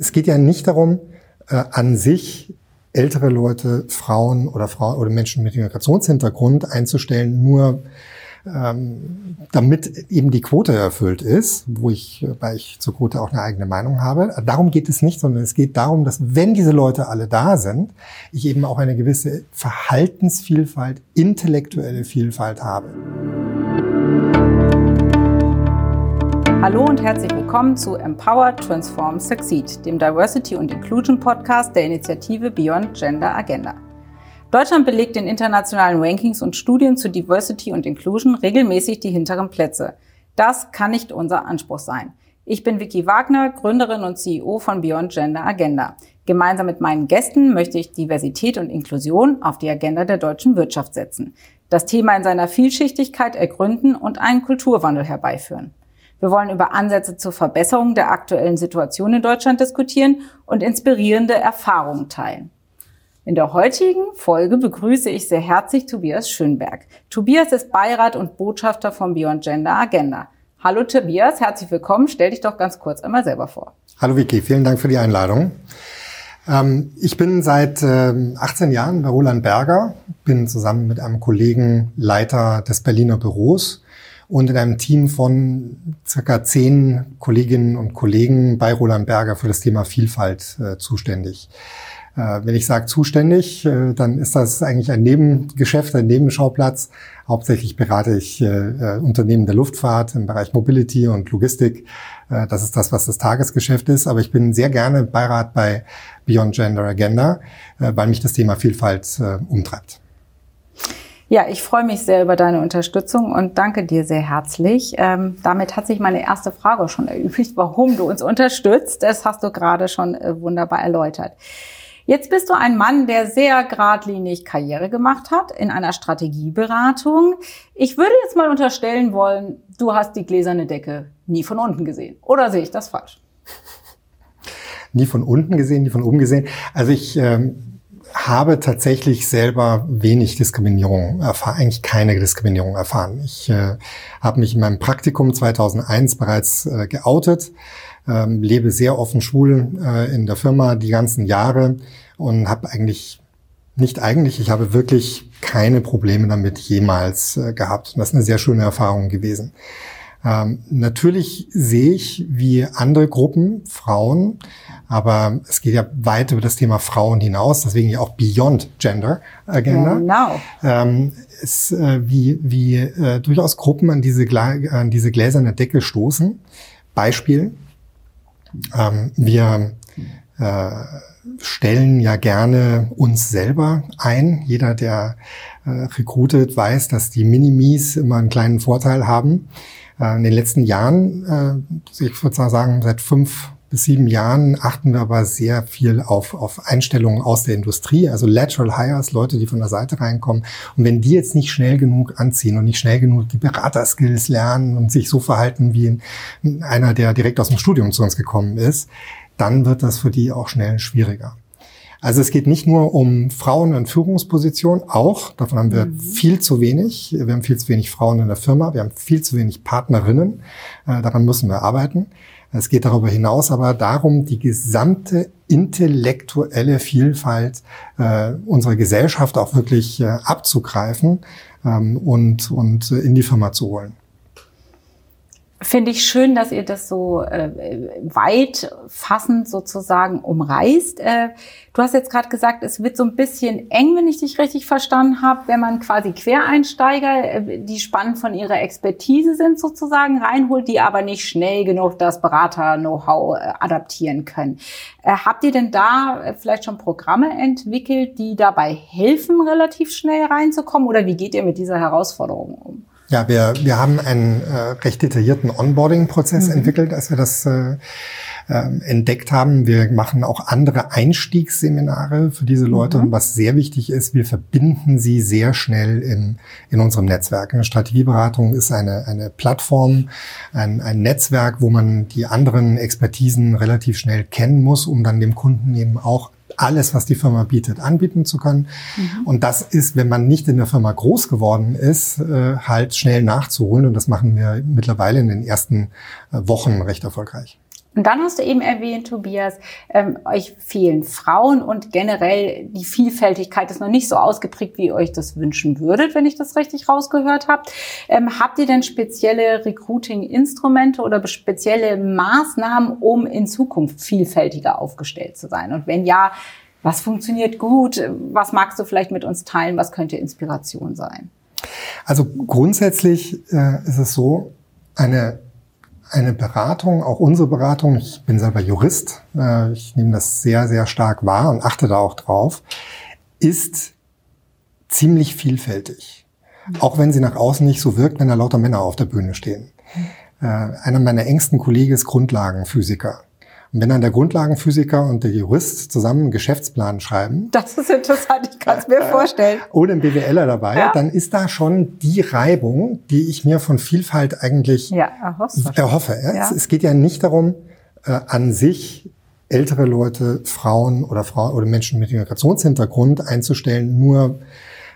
Es geht ja nicht darum, äh, an sich ältere Leute, Frauen oder Frauen oder Menschen mit Migrationshintergrund einzustellen, nur ähm, damit eben die Quote erfüllt ist, wo ich, weil ich zur Quote auch eine eigene Meinung habe. Darum geht es nicht, sondern es geht darum, dass wenn diese Leute alle da sind, ich eben auch eine gewisse Verhaltensvielfalt, intellektuelle Vielfalt habe. Hallo und herzlich willkommen zu Empower, Transform, Succeed, dem Diversity und Inclusion Podcast der Initiative Beyond Gender Agenda. Deutschland belegt in internationalen Rankings und Studien zu Diversity und Inclusion regelmäßig die hinteren Plätze. Das kann nicht unser Anspruch sein. Ich bin Vicky Wagner, Gründerin und CEO von Beyond Gender Agenda. Gemeinsam mit meinen Gästen möchte ich Diversität und Inklusion auf die Agenda der deutschen Wirtschaft setzen, das Thema in seiner Vielschichtigkeit ergründen und einen Kulturwandel herbeiführen. Wir wollen über Ansätze zur Verbesserung der aktuellen Situation in Deutschland diskutieren und inspirierende Erfahrungen teilen. In der heutigen Folge begrüße ich sehr herzlich Tobias Schönberg. Tobias ist Beirat und Botschafter von Beyond Gender Agenda. Hallo Tobias, herzlich willkommen. Stell dich doch ganz kurz einmal selber vor. Hallo Vicky, vielen Dank für die Einladung. Ähm, ich bin seit 18 ähm, Jahren bei Roland Berger, bin zusammen mit einem Kollegen Leiter des Berliner Büros und in einem Team von circa zehn Kolleginnen und Kollegen bei Roland Berger für das Thema Vielfalt äh, zuständig. Äh, wenn ich sage zuständig, äh, dann ist das eigentlich ein Nebengeschäft, ein Nebenschauplatz. Hauptsächlich berate ich äh, äh, Unternehmen der Luftfahrt im Bereich Mobility und Logistik. Äh, das ist das, was das Tagesgeschäft ist. Aber ich bin sehr gerne Beirat bei Beyond Gender Agenda, weil mich das Thema Vielfalt umtreibt. Ja, ich freue mich sehr über deine Unterstützung und danke dir sehr herzlich. Ähm, damit hat sich meine erste Frage schon erübrigt, warum du uns unterstützt. Das hast du gerade schon äh, wunderbar erläutert. Jetzt bist du ein Mann, der sehr geradlinig Karriere gemacht hat in einer Strategieberatung. Ich würde jetzt mal unterstellen wollen, du hast die gläserne Decke nie von unten gesehen. Oder sehe ich das falsch? Nie von unten gesehen, nie von oben gesehen. Also ich ähm, habe tatsächlich selber wenig Diskriminierung erfahren, eigentlich keine Diskriminierung erfahren. Ich äh, habe mich in meinem Praktikum 2001 bereits äh, geoutet, ähm, lebe sehr offen schwul äh, in der Firma die ganzen Jahre und habe eigentlich, nicht eigentlich, ich habe wirklich keine Probleme damit jemals äh, gehabt. Und das ist eine sehr schöne Erfahrung gewesen. Ähm, natürlich sehe ich, wie andere Gruppen, Frauen, aber es geht ja weit über das Thema Frauen hinaus, deswegen ja auch Beyond Gender Agenda. Genau. Ähm, ist, äh, wie wie äh, durchaus Gruppen an diese, an diese gläserne Decke stoßen. Beispiel, ähm, wir äh, stellen ja gerne uns selber ein. Jeder, der äh, recruitet, weiß, dass die Minimis immer einen kleinen Vorteil haben. Äh, in den letzten Jahren, äh, ich würde sagen, seit fünf bis sieben Jahren achten wir aber sehr viel auf, auf Einstellungen aus der Industrie, also Lateral Hires, Leute, die von der Seite reinkommen. Und wenn die jetzt nicht schnell genug anziehen und nicht schnell genug die Beraterskills lernen und sich so verhalten wie einer, der direkt aus dem Studium zu uns gekommen ist, dann wird das für die auch schnell schwieriger. Also es geht nicht nur um Frauen in Führungspositionen, auch, davon haben wir mhm. viel zu wenig. Wir haben viel zu wenig Frauen in der Firma, wir haben viel zu wenig Partnerinnen. Äh, daran müssen wir arbeiten. Es geht darüber hinaus aber darum, die gesamte intellektuelle Vielfalt äh, unserer Gesellschaft auch wirklich äh, abzugreifen ähm, und, und in die Firma zu holen. Finde ich schön, dass ihr das so äh, weit fassend sozusagen umreißt. Äh, du hast jetzt gerade gesagt, es wird so ein bisschen eng, wenn ich dich richtig verstanden habe, wenn man quasi Quereinsteiger, äh, die spannend von ihrer Expertise sind, sozusagen reinholt, die aber nicht schnell genug das Berater-Know-how äh, adaptieren können. Äh, habt ihr denn da äh, vielleicht schon Programme entwickelt, die dabei helfen, relativ schnell reinzukommen? Oder wie geht ihr mit dieser Herausforderung um? Ja, wir, wir haben einen äh, recht detaillierten Onboarding-Prozess mhm. entwickelt, als wir das äh, äh, entdeckt haben. Wir machen auch andere Einstiegsseminare für diese Leute. Mhm. Und was sehr wichtig ist, wir verbinden sie sehr schnell in, in unserem Netzwerk. Eine Strategieberatung ist eine, eine Plattform, ein, ein Netzwerk, wo man die anderen Expertisen relativ schnell kennen muss, um dann dem Kunden eben auch alles, was die Firma bietet, anbieten zu können. Mhm. Und das ist, wenn man nicht in der Firma groß geworden ist, äh, halt schnell nachzuholen. Und das machen wir mittlerweile in den ersten äh, Wochen recht erfolgreich. Und dann hast du eben erwähnt, Tobias, ähm, euch fehlen Frauen und generell die Vielfältigkeit ist noch nicht so ausgeprägt, wie ihr euch das wünschen würdet, wenn ich das richtig rausgehört habe. Ähm, habt ihr denn spezielle Recruiting-Instrumente oder spezielle Maßnahmen, um in Zukunft vielfältiger aufgestellt zu sein? Und wenn ja, was funktioniert gut? Was magst du vielleicht mit uns teilen? Was könnte Inspiration sein? Also grundsätzlich äh, ist es so, eine eine Beratung, auch unsere Beratung, ich bin selber Jurist, äh, ich nehme das sehr, sehr stark wahr und achte da auch drauf, ist ziemlich vielfältig. Auch wenn sie nach außen nicht so wirkt, wenn da lauter Männer auf der Bühne stehen. Äh, einer meiner engsten Kollegen ist Grundlagenphysiker. Und wenn dann der Grundlagenphysiker und der Jurist zusammen einen Geschäftsplan schreiben. Das ist interessant, ich kann es mir vorstellen. Ohne einen BWLer dabei, ja. dann ist da schon die Reibung, die ich mir von Vielfalt eigentlich ja, erhoffe. Ja? Ja. Es, es, geht ja nicht darum, äh, an sich ältere Leute, Frauen oder Frauen oder Menschen mit Migrationshintergrund einzustellen, nur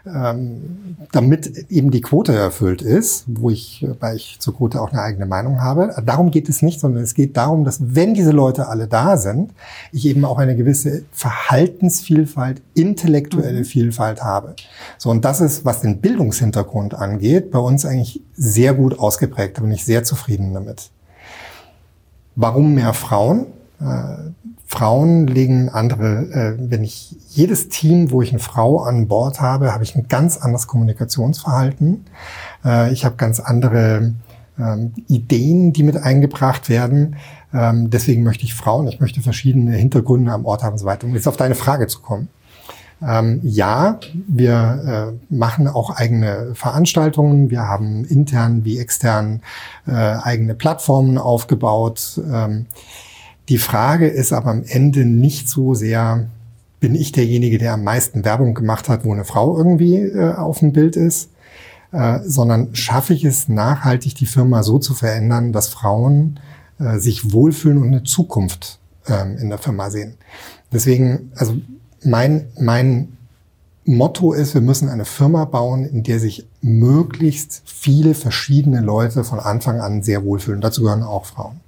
ähm, damit eben die Quote erfüllt ist, wo ich, weil ich zur Quote auch eine eigene Meinung habe. Darum geht es nicht, sondern es geht darum, dass wenn diese Leute alle da sind, ich eben auch eine gewisse Verhaltensvielfalt, intellektuelle mhm. Vielfalt habe. So, und das ist, was den Bildungshintergrund angeht, bei uns eigentlich sehr gut ausgeprägt. Da bin ich sehr zufrieden damit. Warum mehr Frauen? Frauen legen andere, äh, wenn ich jedes Team, wo ich eine Frau an Bord habe, habe ich ein ganz anderes Kommunikationsverhalten. Äh, ich habe ganz andere ähm, Ideen, die mit eingebracht werden. Ähm, deswegen möchte ich Frauen, ich möchte verschiedene Hintergründe am Ort haben und so weiter. Um jetzt auf deine Frage zu kommen. Ähm, ja, wir äh, machen auch eigene Veranstaltungen. Wir haben intern wie extern äh, eigene Plattformen aufgebaut. Ähm, die Frage ist aber am Ende nicht so sehr, bin ich derjenige, der am meisten Werbung gemacht hat, wo eine Frau irgendwie äh, auf dem Bild ist, äh, sondern schaffe ich es nachhaltig, die Firma so zu verändern, dass Frauen äh, sich wohlfühlen und eine Zukunft ähm, in der Firma sehen. Deswegen, also mein, mein Motto ist, wir müssen eine Firma bauen, in der sich möglichst viele verschiedene Leute von Anfang an sehr wohlfühlen. Dazu gehören auch Frauen.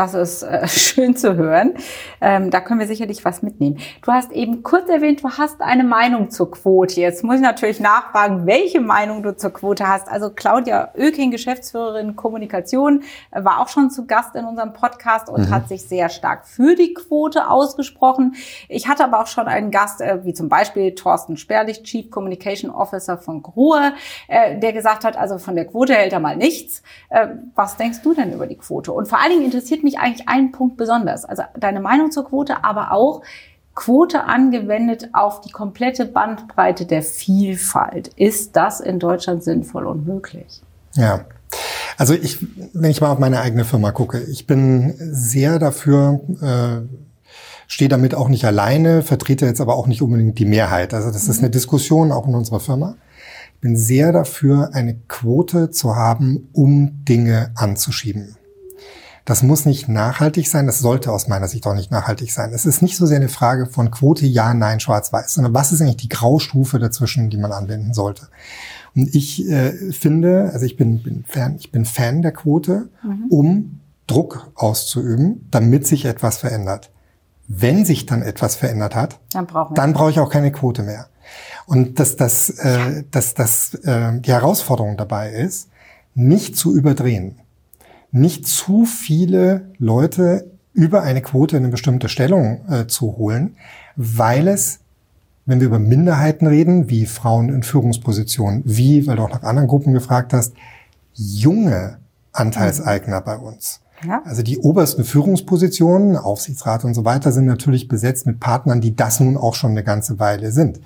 Das ist äh, schön zu hören. Ähm, da können wir sicherlich was mitnehmen. Du hast eben kurz erwähnt, du hast eine Meinung zur Quote. Jetzt muss ich natürlich nachfragen, welche Meinung du zur Quote hast. Also Claudia Oeking, Geschäftsführerin Kommunikation, äh, war auch schon zu Gast in unserem Podcast und mhm. hat sich sehr stark für die Quote ausgesprochen. Ich hatte aber auch schon einen Gast, äh, wie zum Beispiel Thorsten Sperlich, Chief Communication Officer von Grohe, äh, der gesagt hat, also von der Quote hält er mal nichts. Äh, was denkst du denn über die Quote? Und vor allen Dingen interessiert interessiert mich eigentlich ein Punkt besonders. Also deine Meinung zur Quote, aber auch Quote angewendet auf die komplette Bandbreite der Vielfalt. Ist das in Deutschland sinnvoll und möglich? Ja. Also ich, wenn ich mal auf meine eigene Firma gucke, ich bin sehr dafür, äh, stehe damit auch nicht alleine, vertrete jetzt aber auch nicht unbedingt die Mehrheit. Also das mhm. ist eine Diskussion auch in unserer Firma. Ich bin sehr dafür, eine Quote zu haben, um Dinge anzuschieben. Das muss nicht nachhaltig sein, das sollte aus meiner Sicht auch nicht nachhaltig sein. Es ist nicht so sehr eine Frage von Quote ja, nein, schwarz-weiß, sondern was ist eigentlich die Graustufe dazwischen, die man anwenden sollte. Und ich äh, finde, also ich bin, bin Fan, ich bin Fan der Quote, mhm. um Druck auszuüben, damit sich etwas verändert. Wenn sich dann etwas verändert hat, dann, dann brauche ich auch keine Quote mehr. Und dass das, äh, dass das äh, die Herausforderung dabei ist, nicht zu überdrehen nicht zu viele Leute über eine Quote in eine bestimmte Stellung äh, zu holen, weil es, wenn wir über Minderheiten reden, wie Frauen in Führungspositionen, wie, weil du auch nach anderen Gruppen gefragt hast, junge Anteilseigner mhm. bei uns. Ja. Also die obersten Führungspositionen, Aufsichtsrat und so weiter, sind natürlich besetzt mit Partnern, die das nun auch schon eine ganze Weile sind.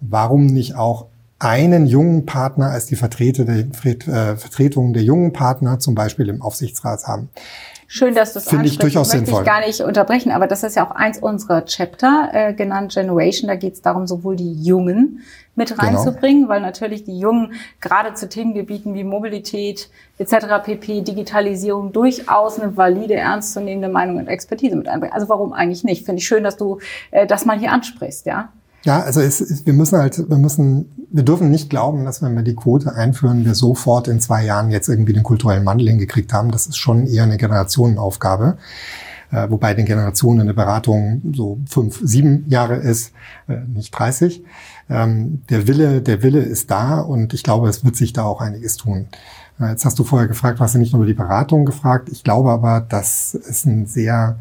Warum nicht auch einen jungen Partner als die Vertreter der, äh, Vertretung der jungen Partner zum Beispiel im Aufsichtsrat haben. Schön, dass du es Finde ich durchaus möchte sinnvoll. ich gar nicht unterbrechen, aber das ist ja auch eins unserer Chapter, äh, genannt Generation. Da geht es darum, sowohl die Jungen mit genau. reinzubringen, genau. weil natürlich die Jungen gerade zu Themengebieten wie Mobilität etc., pp, Digitalisierung durchaus eine valide, ernstzunehmende Meinung und Expertise mit einbringen. Also warum eigentlich nicht? Finde ich schön, dass du äh, das mal hier ansprichst, ja? Ja, also es, wir müssen halt, wir müssen, wir dürfen nicht glauben, dass wenn wir die Quote einführen, wir sofort in zwei Jahren jetzt irgendwie den kulturellen Wandel hingekriegt haben. Das ist schon eher eine Generationenaufgabe. Äh, wobei den Generationen eine Beratung so fünf, sieben Jahre ist, äh, nicht 30. Ähm, der Wille, der Wille ist da und ich glaube, es wird sich da auch einiges tun. Äh, jetzt hast du vorher gefragt, hast du nicht nur über die Beratung gefragt. Ich glaube aber, dass es ein sehr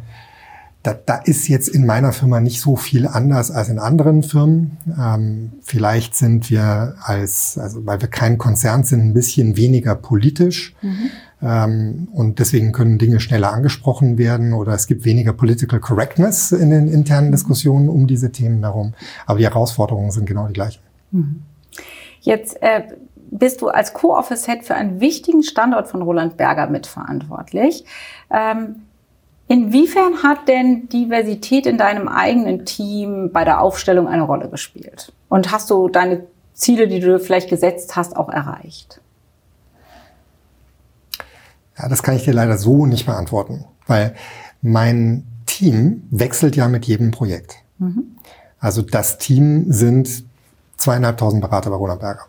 da, da ist jetzt in meiner Firma nicht so viel anders als in anderen Firmen. Ähm, vielleicht sind wir als, also weil wir kein Konzern sind, ein bisschen weniger politisch. Mhm. Ähm, und deswegen können Dinge schneller angesprochen werden oder es gibt weniger Political Correctness in den internen mhm. Diskussionen um diese Themen herum. Aber die Herausforderungen sind genau die gleichen. Mhm. Jetzt äh, bist du als Co-Office-Head für einen wichtigen Standort von Roland Berger mitverantwortlich. Ähm, Inwiefern hat denn Diversität in deinem eigenen Team bei der Aufstellung eine Rolle gespielt? Und hast du deine Ziele, die du vielleicht gesetzt hast, auch erreicht? Ja, das kann ich dir leider so nicht beantworten, weil mein Team wechselt ja mit jedem Projekt. Mhm. Also das Team sind zweieinhalbtausend Berater bei Roland Berger.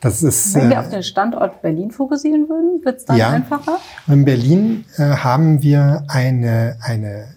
Das ist, Wenn wir äh, auf den Standort Berlin fokussieren würden, wird es dann ja, einfacher? In Berlin äh, haben wir eine, eine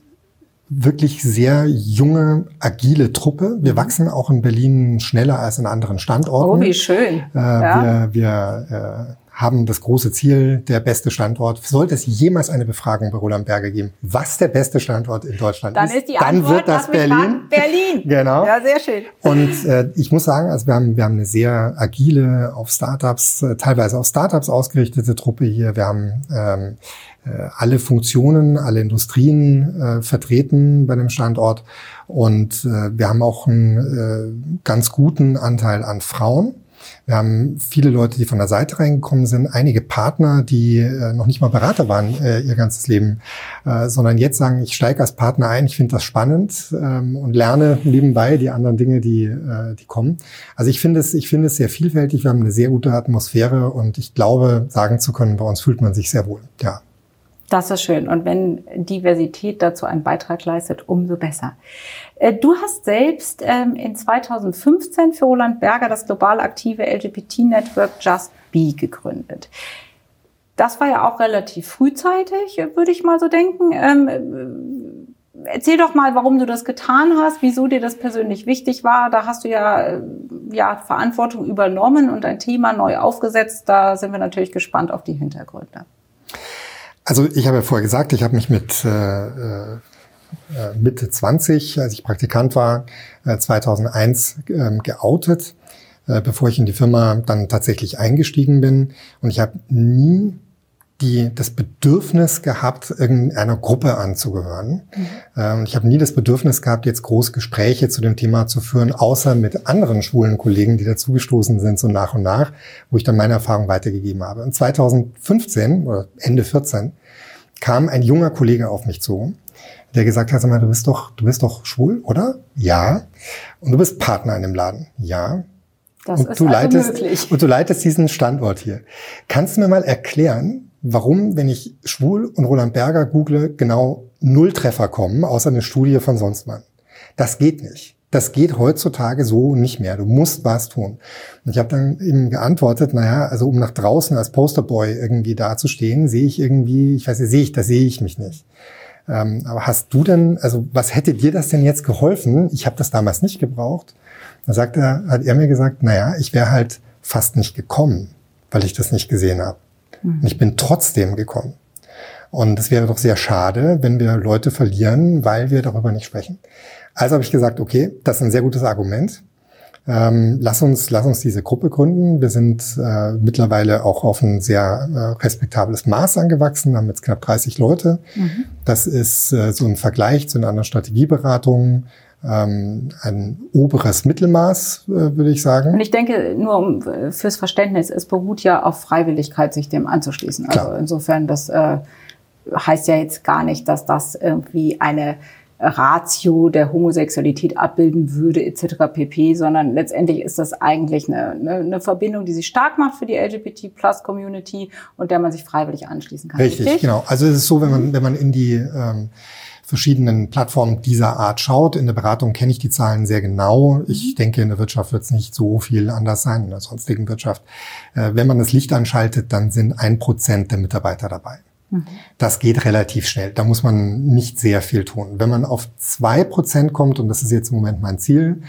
wirklich sehr junge, agile Truppe. Wir mhm. wachsen auch in Berlin schneller als in anderen Standorten. Oh, wie schön. Äh, ja. Wir, wir äh, haben das große Ziel, der beste Standort. Sollte es jemals eine Befragung bei Roland Berger geben, was der beste Standort in Deutschland dann ist, ist die dann Antwort, wird das Berlin. Berlin. genau. Ja, sehr schön. Und äh, ich muss sagen, also wir haben, wir haben eine sehr agile, auf Startups, äh, teilweise auf Startups ausgerichtete Truppe hier. Wir haben ähm, äh, alle Funktionen, alle Industrien äh, vertreten bei dem Standort. Und äh, wir haben auch einen äh, ganz guten Anteil an Frauen. Wir haben viele Leute, die von der Seite reingekommen sind, einige Partner, die äh, noch nicht mal Berater waren äh, ihr ganzes Leben, äh, sondern jetzt sagen, ich steige als Partner ein, ich finde das spannend ähm, und lerne nebenbei die anderen Dinge, die, äh, die kommen. Also ich finde es, ich finde es sehr vielfältig. Wir haben eine sehr gute Atmosphäre und ich glaube, sagen zu können, bei uns fühlt man sich sehr wohl. Ja. Das ist schön. Und wenn Diversität dazu einen Beitrag leistet, umso besser. Äh, du hast selbst ähm, in 2015 für Roland Berger das global aktive LGBT-Network Just Be gegründet. Das war ja auch relativ frühzeitig, würde ich mal so denken. Ähm, erzähl doch mal, warum du das getan hast, wieso dir das persönlich wichtig war. Da hast du ja, äh, ja Verantwortung übernommen und ein Thema neu aufgesetzt. Da sind wir natürlich gespannt auf die Hintergründe. Also ich habe ja vorher gesagt, ich habe mich mit äh, äh, Mitte 20, als ich Praktikant war, äh, 2001 äh, geoutet, äh, bevor ich in die Firma dann tatsächlich eingestiegen bin. Und ich habe nie die das Bedürfnis gehabt, irgendeiner Gruppe anzugehören. Mhm. Ähm, ich habe nie das Bedürfnis gehabt, jetzt groß Gespräche zu dem Thema zu führen, außer mit anderen schwulen Kollegen, die dazugestoßen sind, so nach und nach, wo ich dann meine Erfahrung weitergegeben habe. Und 2015 oder Ende 14 kam ein junger Kollege auf mich zu, der gesagt hat, sag mal, du bist doch, du bist doch schwul, oder? Ja. Und du bist Partner in dem Laden. Ja. Das und ist du also leitest, möglich. Und du leitest diesen Standort hier. Kannst du mir mal erklären, warum, wenn ich schwul und Roland Berger google, genau null Treffer kommen, außer eine Studie von sonst wann? Das geht nicht. Das geht heutzutage so nicht mehr. Du musst was tun. Und ich habe dann eben geantwortet, naja, also um nach draußen als Posterboy irgendwie dazustehen, sehe ich irgendwie, ich weiß nicht, sehe ich, da sehe ich mich nicht. Ähm, aber hast du denn, also was hätte dir das denn jetzt geholfen? Ich habe das damals nicht gebraucht. Da sagt er, hat er mir gesagt, naja, ich wäre halt fast nicht gekommen, weil ich das nicht gesehen habe. Mhm. Und ich bin trotzdem gekommen. Und es wäre doch sehr schade, wenn wir Leute verlieren, weil wir darüber nicht sprechen. Also habe ich gesagt, okay, das ist ein sehr gutes Argument. Ähm, lass uns, lass uns diese Gruppe gründen. Wir sind äh, mittlerweile auch auf ein sehr äh, respektables Maß angewachsen, haben jetzt knapp 30 Leute. Mhm. Das ist äh, so ein Vergleich zu den anderen Strategieberatungen ähm, ein oberes Mittelmaß, äh, würde ich sagen. Und ich denke, nur um, äh, fürs Verständnis, es beruht ja auf Freiwilligkeit, sich dem anzuschließen. Klar. Also insofern, das äh, heißt ja jetzt gar nicht, dass das irgendwie eine Ratio der Homosexualität abbilden würde etc. pp, sondern letztendlich ist das eigentlich eine, eine, eine Verbindung, die sich stark macht für die LGBT-Plus-Community und der man sich freiwillig anschließen kann. Richtig, richtig, genau. Also es ist so, wenn man, wenn man in die ähm, verschiedenen Plattformen dieser Art schaut. In der Beratung kenne ich die Zahlen sehr genau. Ich mhm. denke, in der Wirtschaft wird es nicht so viel anders sein, in der sonstigen Wirtschaft. Äh, wenn man das Licht anschaltet, dann sind ein Prozent der Mitarbeiter dabei. Mhm. Das geht relativ schnell. Da muss man nicht sehr viel tun. Wenn man auf zwei Prozent kommt, und das ist jetzt im Moment mein Ziel,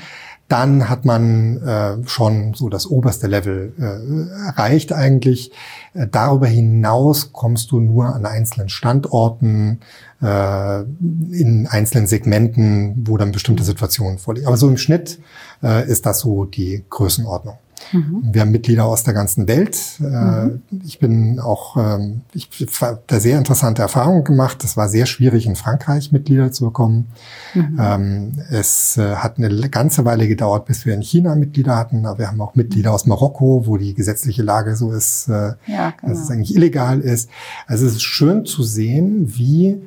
dann hat man äh, schon so das oberste Level äh, erreicht eigentlich. Äh, darüber hinaus kommst du nur an einzelnen Standorten, äh, in einzelnen Segmenten, wo dann bestimmte Situationen vorliegen. Aber so im Schnitt äh, ist das so die Größenordnung. Mhm. Wir haben Mitglieder aus der ganzen Welt. Äh, mhm. Ich bin auch, ähm, ich habe da sehr interessante Erfahrungen gemacht. Es war sehr schwierig, in Frankreich Mitglieder zu bekommen. Mhm. Ähm, es äh, hat eine ganze Weile gedauert, bis wir in China Mitglieder hatten. Aber wir haben auch Mitglieder aus Marokko, wo die gesetzliche Lage so ist, äh, ja, genau. dass es eigentlich illegal ist. Also es ist schön zu sehen, wie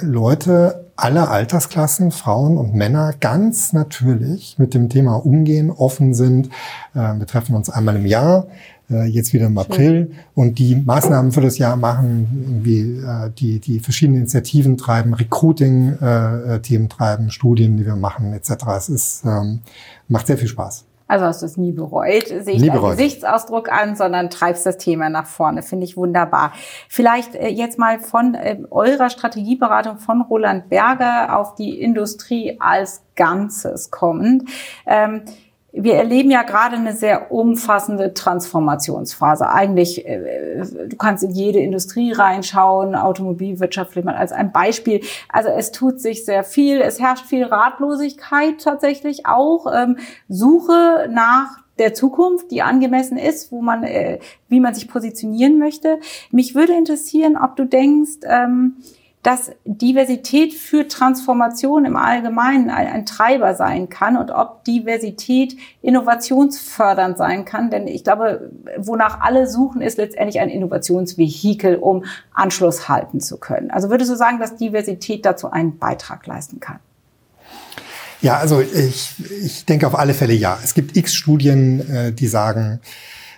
Leute aller Altersklassen, Frauen und Männer, ganz natürlich mit dem Thema umgehen, offen sind. Äh, wir treffen uns einmal im Jahr, äh, jetzt wieder im April und die Maßnahmen für das Jahr machen, wie äh, die, die verschiedenen Initiativen treiben, Recruiting-Themen treiben, Studien, die wir machen, etc. Es ist, ähm, macht sehr viel Spaß. Also hast du es nie bereut, sehe ich deinen Gesichtsausdruck an, sondern treibst das Thema nach vorne. Finde ich wunderbar. Vielleicht äh, jetzt mal von äh, eurer Strategieberatung von Roland Berger auf die Industrie als Ganzes kommend. Ähm, wir erleben ja gerade eine sehr umfassende Transformationsphase. Eigentlich, äh, du kannst in jede Industrie reinschauen, Automobilwirtschaft vielleicht mal als ein Beispiel. Also es tut sich sehr viel, es herrscht viel Ratlosigkeit tatsächlich auch, ähm, Suche nach der Zukunft, die angemessen ist, wo man, äh, wie man sich positionieren möchte. Mich würde interessieren, ob du denkst, ähm, dass Diversität für Transformation im Allgemeinen ein, ein, Treiber sein kann und ob Diversität innovationsfördernd sein kann. Denn ich glaube, wonach alle suchen, ist letztendlich ein Innovationsvehikel, um Anschluss halten zu können. Also würdest du sagen, dass Diversität dazu einen Beitrag leisten kann? Ja, also ich, ich denke auf alle Fälle ja. Es gibt x Studien, äh, die sagen,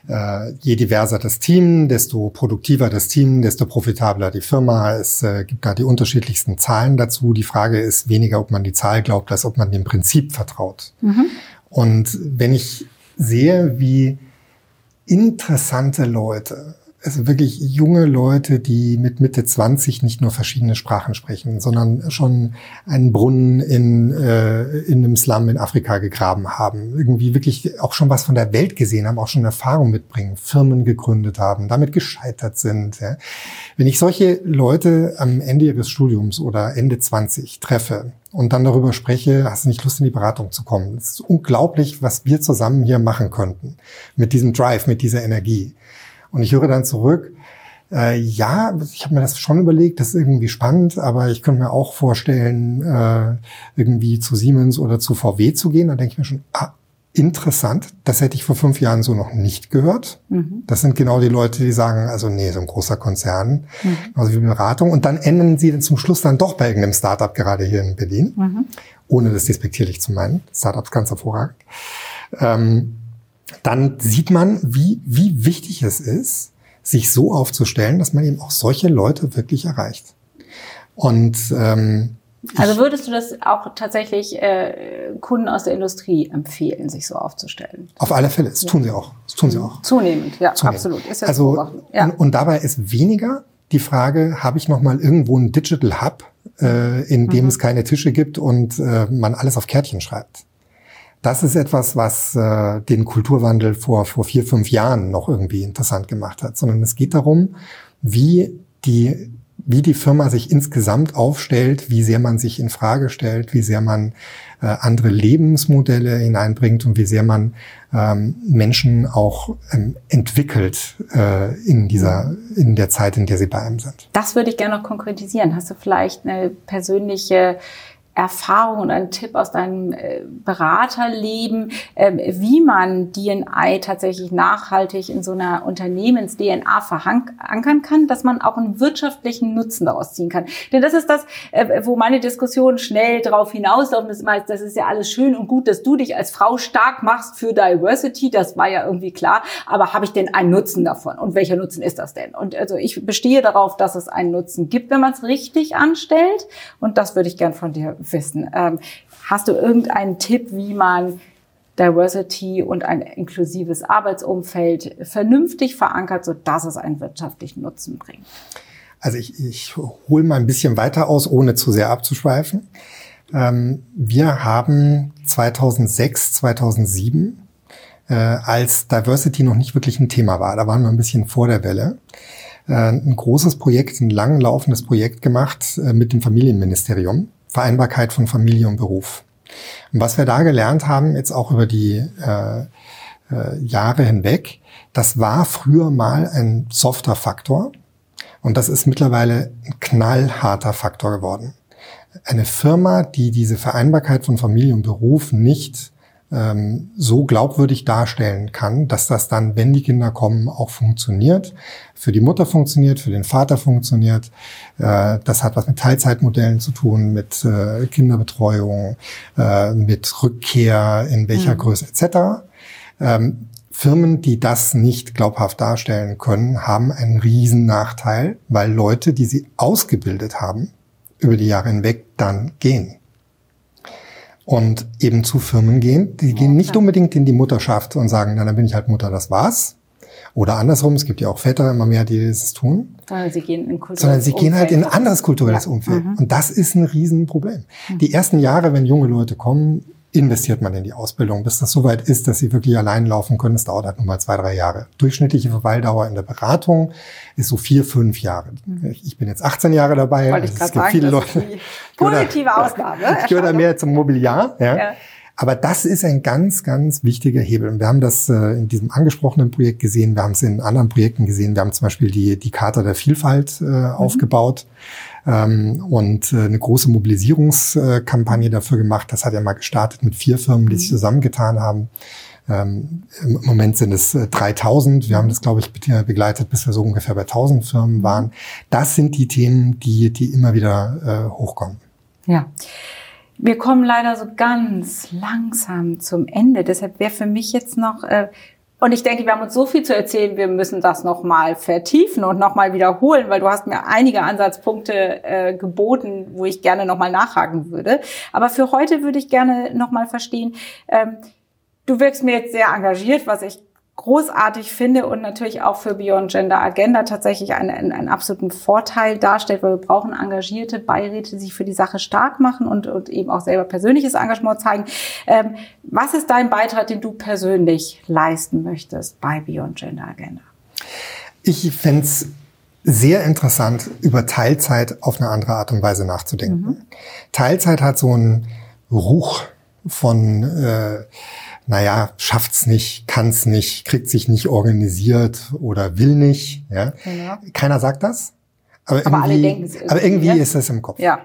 äh, je diverser das Team, desto produktiver das Team, desto profitabler die Firma. Es äh, gibt da die unterschiedlichsten Zahlen dazu. Die Frage ist weniger, ob man die Zahl glaubt, als ob man dem Prinzip vertraut. Mhm. Und wenn ich sehe, wie interessante Leute also wirklich junge Leute, die mit Mitte 20 nicht nur verschiedene Sprachen sprechen, sondern schon einen Brunnen in, äh, in einem Slum in Afrika gegraben haben, irgendwie wirklich auch schon was von der Welt gesehen haben, auch schon Erfahrung mitbringen, Firmen gegründet haben, damit gescheitert sind. Ja. Wenn ich solche Leute am Ende ihres Studiums oder Ende 20 treffe und dann darüber spreche, hast du nicht Lust in die Beratung zu kommen? Es ist unglaublich, was wir zusammen hier machen könnten mit diesem Drive, mit dieser Energie. Und ich höre dann zurück, äh, ja, ich habe mir das schon überlegt, das ist irgendwie spannend, aber ich könnte mir auch vorstellen, äh, irgendwie zu Siemens oder zu VW zu gehen. Da denke ich mir schon, ah, interessant, das hätte ich vor fünf Jahren so noch nicht gehört. Mhm. Das sind genau die Leute, die sagen, also nee, so ein großer Konzern, mhm. also wie Beratung. Und dann enden sie dann zum Schluss dann doch bei irgendeinem Startup, gerade hier in Berlin, mhm. ohne das despektierlich zu meinen. Startups ganz hervorragend. Ähm, dann sieht man, wie, wie wichtig es ist, sich so aufzustellen, dass man eben auch solche Leute wirklich erreicht. Und ähm, also würdest du das auch tatsächlich äh, Kunden aus der Industrie empfehlen, sich so aufzustellen? Auf alle Fälle, das tun sie auch. Das tun sie auch. Zunehmend, ja, Zunehmend. absolut. Ist ja also ja. Und, und, dabei ist weniger die Frage, habe ich noch mal irgendwo einen Digital Hub, äh, in dem mhm. es keine Tische gibt und äh, man alles auf Kärtchen schreibt. Das ist etwas, was äh, den Kulturwandel vor, vor vier, fünf Jahren noch irgendwie interessant gemacht hat, sondern es geht darum, wie die wie die Firma sich insgesamt aufstellt, wie sehr man sich in Frage stellt, wie sehr man äh, andere Lebensmodelle hineinbringt und wie sehr man ähm, Menschen auch ähm, entwickelt äh, in dieser in der Zeit, in der sie bei einem sind. Das würde ich gerne noch konkretisieren. Hast du vielleicht eine persönliche Erfahrung und ein Tipp aus deinem äh, Beraterleben, ähm, wie man D&I tatsächlich nachhaltig in so einer Unternehmens-DNA verankern kann, dass man auch einen wirtschaftlichen Nutzen daraus ziehen kann. Denn das ist das, äh, wo meine Diskussion schnell darauf hinauslaufen ist, das ist ja alles schön und gut, dass du dich als Frau stark machst für Diversity, das war ja irgendwie klar, aber habe ich denn einen Nutzen davon? Und welcher Nutzen ist das denn? Und also ich bestehe darauf, dass es einen Nutzen gibt, wenn man es richtig anstellt und das würde ich gern von dir wissen. Ähm, hast du irgendeinen Tipp, wie man Diversity und ein inklusives Arbeitsumfeld vernünftig verankert, sodass es einen wirtschaftlichen Nutzen bringt? Also ich, ich hole mal ein bisschen weiter aus, ohne zu sehr abzuschweifen. Ähm, wir haben 2006, 2007, äh, als Diversity noch nicht wirklich ein Thema war, da waren wir ein bisschen vor der Welle, äh, ein großes Projekt, ein lang laufendes Projekt gemacht äh, mit dem Familienministerium Vereinbarkeit von Familie und Beruf. Und was wir da gelernt haben, jetzt auch über die äh, äh, Jahre hinweg, das war früher mal ein softer Faktor und das ist mittlerweile ein knallharter Faktor geworden. Eine Firma, die diese Vereinbarkeit von Familie und Beruf nicht ähm, so glaubwürdig darstellen kann, dass das dann, wenn die Kinder kommen, auch funktioniert. Für die Mutter funktioniert, für den Vater funktioniert. Äh, das hat was mit Teilzeitmodellen zu tun, mit äh, Kinderbetreuung, äh, mit Rückkehr in welcher mhm. Größe etc. Ähm, Firmen, die das nicht glaubhaft darstellen können, haben einen riesen Nachteil, weil Leute, die sie ausgebildet haben, über die Jahre hinweg dann gehen und eben zu Firmen gehen. Die gehen nicht unbedingt in die Mutterschaft und sagen, na, dann bin ich halt Mutter, das war's. Oder andersrum, es gibt ja auch Väter immer mehr, die das tun. Sondern sie gehen in kulturelles Sondern sie gehen halt in ein anderes kulturelles ja. Umfeld. Mhm. Und das ist ein Riesenproblem. Mhm. Die ersten Jahre, wenn junge Leute kommen, investiert man in die Ausbildung, bis das soweit ist, dass sie wirklich allein laufen können. Das dauert halt nur mal zwei, drei Jahre. Durchschnittliche Verweildauer in der Beratung ist so vier, fünf Jahre. Mhm. Ich bin jetzt 18 Jahre dabei. Wollte ich also es gibt sagen, viele Leute. Positive Ausnahme. Ich gehöre da mehr zum Mobiliar. Ja. ja. Aber das ist ein ganz, ganz wichtiger Hebel. Und wir haben das äh, in diesem angesprochenen Projekt gesehen. Wir haben es in anderen Projekten gesehen. Wir haben zum Beispiel die, die Charta der Vielfalt äh, mhm. aufgebaut ähm, und äh, eine große Mobilisierungskampagne dafür gemacht. Das hat ja mal gestartet mit vier Firmen, die sich mhm. zusammengetan haben. Ähm, Im Moment sind es äh, 3000. Wir haben das, glaube ich, begleitet, bis wir so ungefähr bei 1000 Firmen mhm. waren. Das sind die Themen, die, die immer wieder äh, hochkommen. Ja. Wir kommen leider so ganz langsam zum Ende. Deshalb wäre für mich jetzt noch, äh, und ich denke, wir haben uns so viel zu erzählen, wir müssen das nochmal vertiefen und nochmal wiederholen, weil du hast mir einige Ansatzpunkte äh, geboten, wo ich gerne nochmal nachhaken würde. Aber für heute würde ich gerne nochmal verstehen, ähm, du wirkst mir jetzt sehr engagiert, was ich großartig finde und natürlich auch für Beyond Gender Agenda tatsächlich einen, einen, einen absoluten Vorteil darstellt, weil wir brauchen engagierte Beiräte, die sich für die Sache stark machen und, und eben auch selber persönliches Engagement zeigen. Ähm, was ist dein Beitrag, den du persönlich leisten möchtest bei Beyond Gender Agenda? Ich fände sehr interessant, über Teilzeit auf eine andere Art und Weise nachzudenken. Mhm. Teilzeit hat so einen Ruch von äh, naja, schafft's nicht, kann's nicht, kriegt sich nicht organisiert oder will nicht. Ja? ja. Keiner sagt das. Aber, aber irgendwie, irgendwie, aber irgendwie ja? ist es im Kopf. Ja.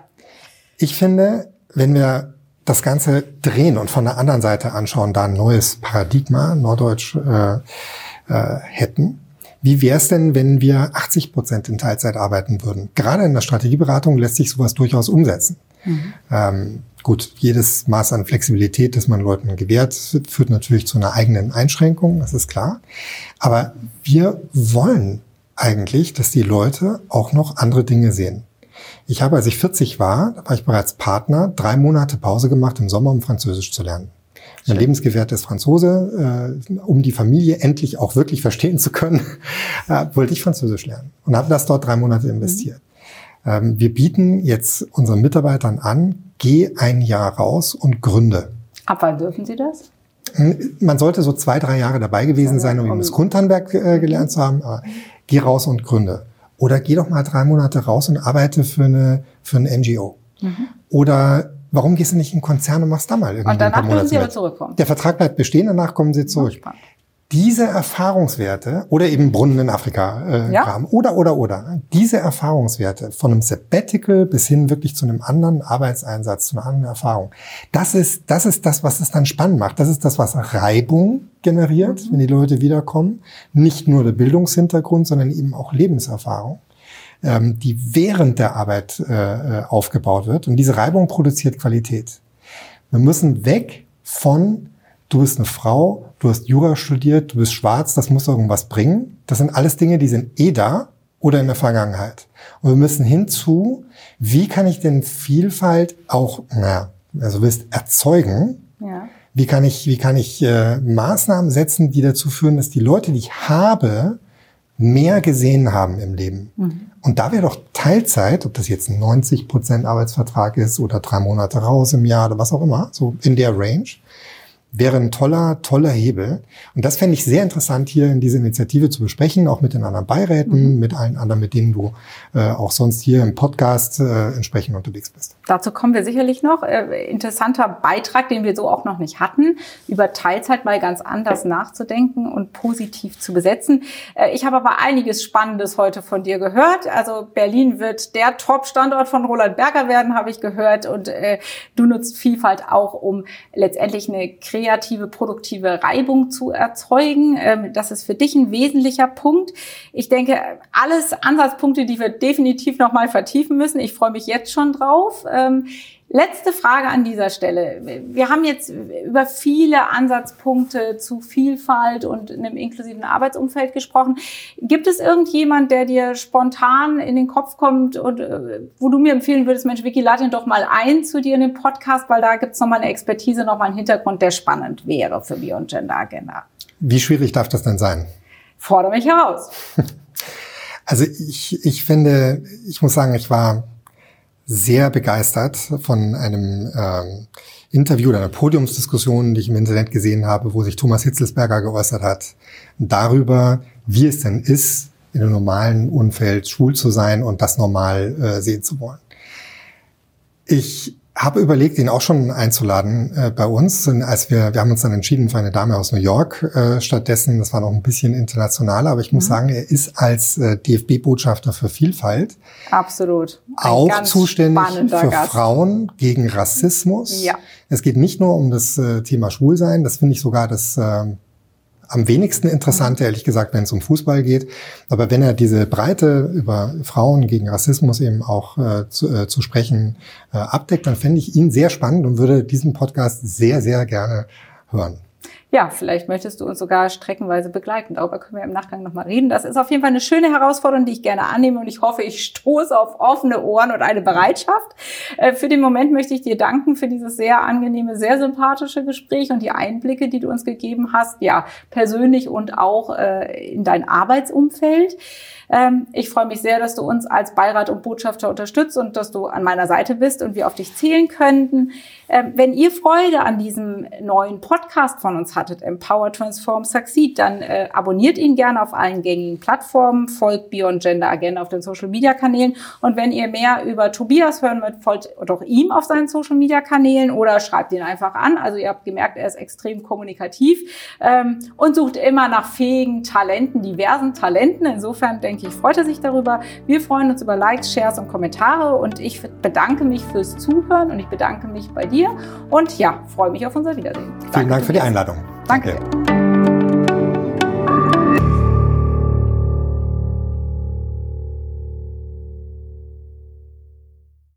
Ich finde, wenn wir das Ganze drehen und von der anderen Seite anschauen, da ein neues Paradigma, Norddeutsch, äh, äh, hätten, wie wäre es denn, wenn wir 80 Prozent in Teilzeit arbeiten würden? Gerade in der Strategieberatung lässt sich sowas durchaus umsetzen. Mhm. Ähm, Gut, jedes Maß an Flexibilität, das man Leuten gewährt, führt natürlich zu einer eigenen Einschränkung, das ist klar. Aber wir wollen eigentlich, dass die Leute auch noch andere Dinge sehen. Ich habe, als ich 40 war, da war ich bereits Partner, drei Monate Pause gemacht im Sommer, um Französisch zu lernen. Mein Lebensgefährte ist Franzose. Äh, um die Familie endlich auch wirklich verstehen zu können, äh, wollte ich Französisch lernen und habe das dort drei Monate investiert. Mhm. Ähm, wir bieten jetzt unseren Mitarbeitern an, geh ein Jahr raus und gründe. Ab wann dürfen Sie das? Hm, man sollte so zwei, drei Jahre dabei gewesen sein, um das Grundhandwerk äh, gelernt zu haben. Aber geh raus und gründe. Oder geh doch mal drei Monate raus und arbeite für eine für ein NGO. Mhm. Oder warum gehst du nicht in einen Konzern und machst da mal irgendwie Und danach dürfen Sie aber zurückkommen. Der Vertrag bleibt bestehen, danach kommen Sie zurück. Diese Erfahrungswerte oder eben Brunnen in Afrika äh, Ja. graben oder oder oder diese Erfahrungswerte von einem Sabbatical bis hin wirklich zu einem anderen Arbeitseinsatz, zu einer anderen Erfahrung, das ist das ist das, was es dann spannend macht. Das ist das, was Reibung generiert, wenn die Leute wiederkommen. Nicht nur der Bildungshintergrund, sondern eben auch Lebenserfahrung ähm, die während der Arbeit äh, äh, aufgebaut wird. Und diese Reibung produziert Qualität. Wir müssen weg von, du bist eine Frau, du hast Jura studiert, du bist schwarz, das muss irgendwas bringen. Das sind alles Dinge, die sind eh da oder in der Vergangenheit. Und wir müssen hinzu, wie kann ich denn Vielfalt auch, naja, also willst erzeugen, Ja. wie kann ich, wie kann ich äh, Maßnahmen setzen, die dazu führen, dass die Leute, die ich habe, mehr gesehen haben im Leben. Und da wäre doch Teilzeit, ob das jetzt ein 90 Prozent Arbeitsvertrag ist oder drei Monate raus im Jahr oder was auch immer, so in der Range, wäre ein toller, toller Hebel. Und das fände ich sehr interessant, hier in diese Initiative zu besprechen, auch mit den anderen Beiräten, mit allen anderen, mit denen du äh, auch sonst hier im Podcast äh, entsprechend unterwegs bist. Dazu kommen wir sicherlich noch. Äh, interessanter Beitrag, den wir so auch noch nicht hatten, über Teilzeit mal ganz anders nachzudenken und positiv zu besetzen. Äh, ich habe aber einiges Spannendes heute von dir gehört. Also Berlin wird der Top-Standort von Roland Berger werden, habe ich gehört. Und äh, du nutzt Vielfalt auch, um letztendlich eine kreative, produktive Reibung zu erzeugen. Ähm, das ist für dich ein wesentlicher Punkt. Ich denke, alles Ansatzpunkte, die wir definitiv noch mal vertiefen müssen. Ich freue mich jetzt schon drauf. Ähm, letzte Frage an dieser Stelle. Wir haben jetzt über viele Ansatzpunkte zu Vielfalt und einem inklusiven Arbeitsumfeld gesprochen. Gibt es irgendjemand, der dir spontan in den Kopf kommt und äh, wo du mir empfehlen würdest, Mensch, Vicky, lad ihn doch mal ein zu dir in den Podcast, weil da gibt's noch mal eine Expertise, noch mal einen Hintergrund, der spannend wäre für und Gender Agenda. Wie schwierig darf das denn sein? Fordere mich heraus. Also ich, ich finde, ich muss sagen, ich war sehr begeistert von einem ähm, Interview oder einer Podiumsdiskussion, die ich im Internet gesehen habe, wo sich Thomas Hitzelsberger geäußert hat, darüber, wie es denn ist, in einem normalen Umfeld schwul zu sein und das normal äh, sehen zu wollen. Ich habe überlegt, ihn auch schon einzuladen äh, bei uns, Und als wir, wir haben uns dann entschieden für eine Dame aus New York äh, stattdessen. Das war noch ein bisschen internationaler, aber ich muss sagen, er ist als äh, DFB-Botschafter für Vielfalt Absolut. Ein auch zuständig für Gast. Frauen gegen Rassismus. Ja. Es geht nicht nur um das äh, Thema Schwulsein, das finde ich sogar das äh, am wenigsten interessante, ehrlich gesagt, wenn es um Fußball geht. Aber wenn er diese Breite über Frauen gegen Rassismus eben auch äh, zu, äh, zu sprechen äh, abdeckt, dann fände ich ihn sehr spannend und würde diesen Podcast sehr, sehr gerne hören. Ja, vielleicht möchtest du uns sogar streckenweise begleiten. Darüber können wir im Nachgang nochmal reden. Das ist auf jeden Fall eine schöne Herausforderung, die ich gerne annehme und ich hoffe, ich stoße auf offene Ohren und eine Bereitschaft. Äh, Für den Moment möchte ich dir danken für dieses sehr angenehme, sehr sympathische Gespräch und die Einblicke, die du uns gegeben hast, ja, persönlich und auch äh, in dein Arbeitsumfeld. Ähm, Ich freue mich sehr, dass du uns als Beirat und Botschafter unterstützt und dass du an meiner Seite bist und wir auf dich zählen könnten. Ähm, Wenn ihr Freude an diesem neuen Podcast von uns hattet, Empower, Transform, Succeed, dann äh, abonniert ihn gerne auf allen gängigen Plattformen, folgt Beyond Gender Agenda auf den Social Media Kanälen und wenn ihr mehr über Tobias hören wollt, folgt doch ihm auf seinen Social Media Kanälen oder schreibt ihn einfach an. Also ihr habt gemerkt, er ist extrem kommunikativ ähm, und sucht immer nach fähigen Talenten, diversen Talenten. Insofern denke ich, freut er sich darüber. Wir freuen uns über Likes, Shares und Kommentare und ich bedanke mich fürs Zuhören und ich bedanke mich bei dir und ja, freue mich auf unser Wiedersehen. Vielen Dank für die. Einladung. Danke.